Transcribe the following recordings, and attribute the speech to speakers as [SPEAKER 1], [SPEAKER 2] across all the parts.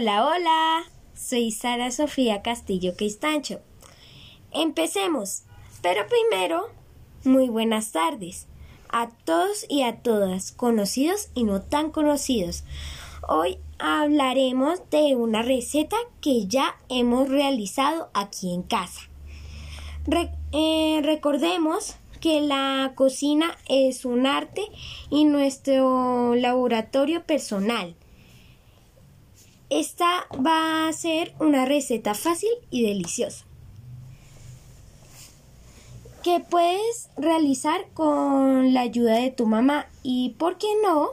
[SPEAKER 1] Hola, hola. Soy Sara Sofía Castillo Quistancho. Empecemos. Pero primero, muy buenas tardes a todos y a todas, conocidos y no tan conocidos. Hoy hablaremos de una receta que ya hemos realizado aquí en casa. Eh, recordemos que la cocina es un arte y nuestro laboratorio personal. Esta va a ser una receta fácil y deliciosa que puedes realizar con la ayuda de tu mamá y, ¿por qué no?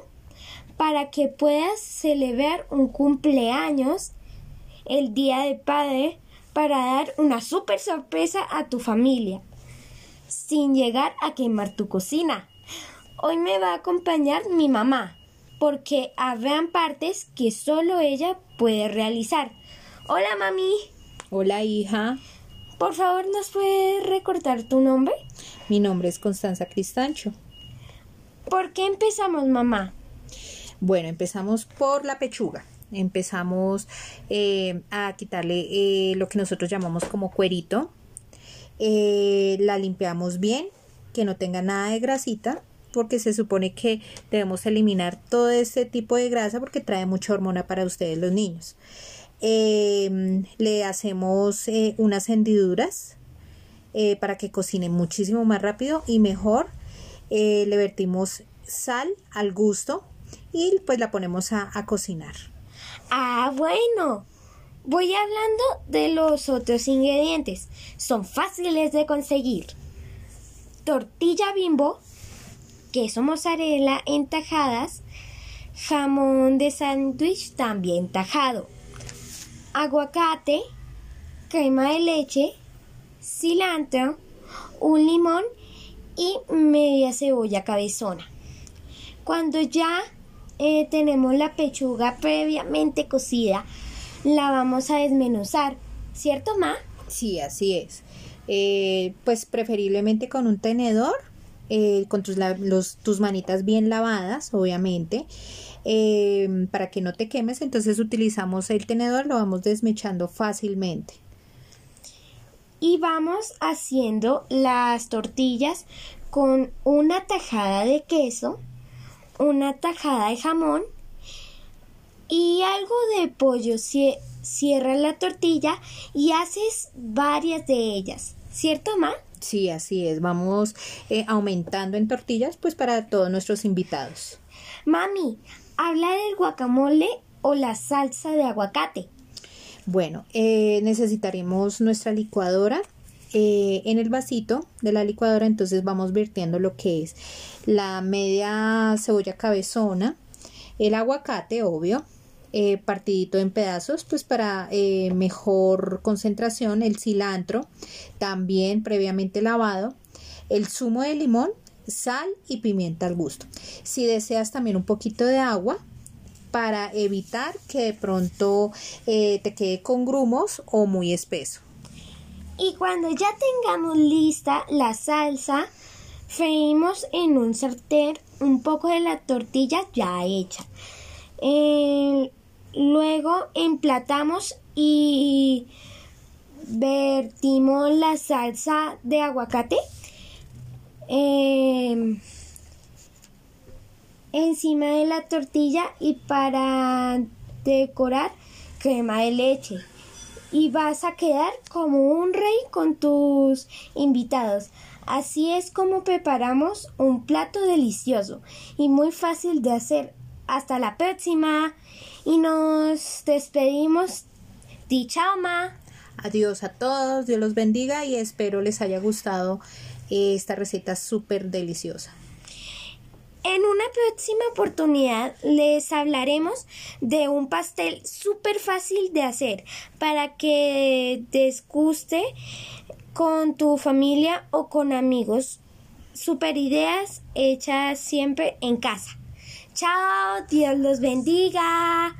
[SPEAKER 1] Para que puedas celebrar un cumpleaños el Día del Padre para dar una super sorpresa a tu familia sin llegar a quemar tu cocina. Hoy me va a acompañar mi mamá porque habrán partes que solo ella puede realizar. Hola mami.
[SPEAKER 2] Hola hija.
[SPEAKER 1] Por favor, ¿nos puedes recordar tu nombre?
[SPEAKER 2] Mi nombre es Constanza Cristancho.
[SPEAKER 1] ¿Por qué empezamos, mamá?
[SPEAKER 2] Bueno, empezamos por la pechuga. Empezamos eh, a quitarle eh, lo que nosotros llamamos como cuerito. Eh, la limpiamos bien, que no tenga nada de grasita, porque se supone que debemos eliminar todo este tipo de grasa porque trae mucha hormona para ustedes los niños. Em, le hacemos eh, unas hendiduras eh, para que cocine muchísimo más rápido y mejor. Eh, le vertimos sal al gusto y pues la ponemos a, a cocinar.
[SPEAKER 1] Ah, bueno. Voy hablando de los otros ingredientes. Son fáciles de conseguir. Tortilla bimbo, queso mozzarella en tajadas, jamón de sándwich también tajado, aguacate, crema de leche, cilantro, un limón y media cebolla cabezona. Cuando ya eh, tenemos la pechuga previamente cocida, la vamos a desmenuzar, ¿cierto, Ma?
[SPEAKER 2] Sí, así es. Eh, pues preferiblemente con un tenedor, eh, con tus, tus manitas bien lavadas, obviamente. Em, para que no te quemes, entonces utilizamos el tenedor, lo vamos desmechando fácilmente.
[SPEAKER 1] Y vamos haciendo las tortillas con una tajada de queso, una tajada de jamón y algo de pollo. Cierra la tortilla y haces varias de ellas, ¿cierto, Ma?
[SPEAKER 2] Sí, así es. Vamos eh, aumentando en tortillas, pues para todos nuestros invitados.
[SPEAKER 1] Mami, habla del guacamole o la salsa de aguacate.
[SPEAKER 2] Bueno, eh, necesitaremos nuestra licuadora. Eh, en el vasito de la licuadora entonces vamos vertiendo lo que es la media cebolla cabezona, el aguacate, obvio, eh, partidito en pedazos, pues para mejor concentración, el cilantro, también previamente lavado, el zumo de limón sal y pimienta al gusto. Si deseas también un poquito de agua para evitar que de pronto eh, te quede con grumos o muy espeso.
[SPEAKER 1] Y cuando ya tengamos lista la salsa, freímos en un sartén un poco de la tortilla ya hecha. Eh, luego emplatamos y vertimos la salsa de aguacate Em, encima de la tortilla y para decorar crema de leche. Y vas a quedar como un rey con tus invitados. Así es como preparamos un plato delicioso y muy fácil de hacer. Hasta la próxima y nos despedimos. Dicha
[SPEAKER 2] Adiós a todos, Dios los bendiga y espero les haya gustado esta receta súper deliciosa.
[SPEAKER 1] En una próxima oportunidad les hablaremos de un pastel súper fácil de hacer para que te guste con tu familia o con amigos. Super ideas hechas siempre en casa. Chao, Dios los bendiga.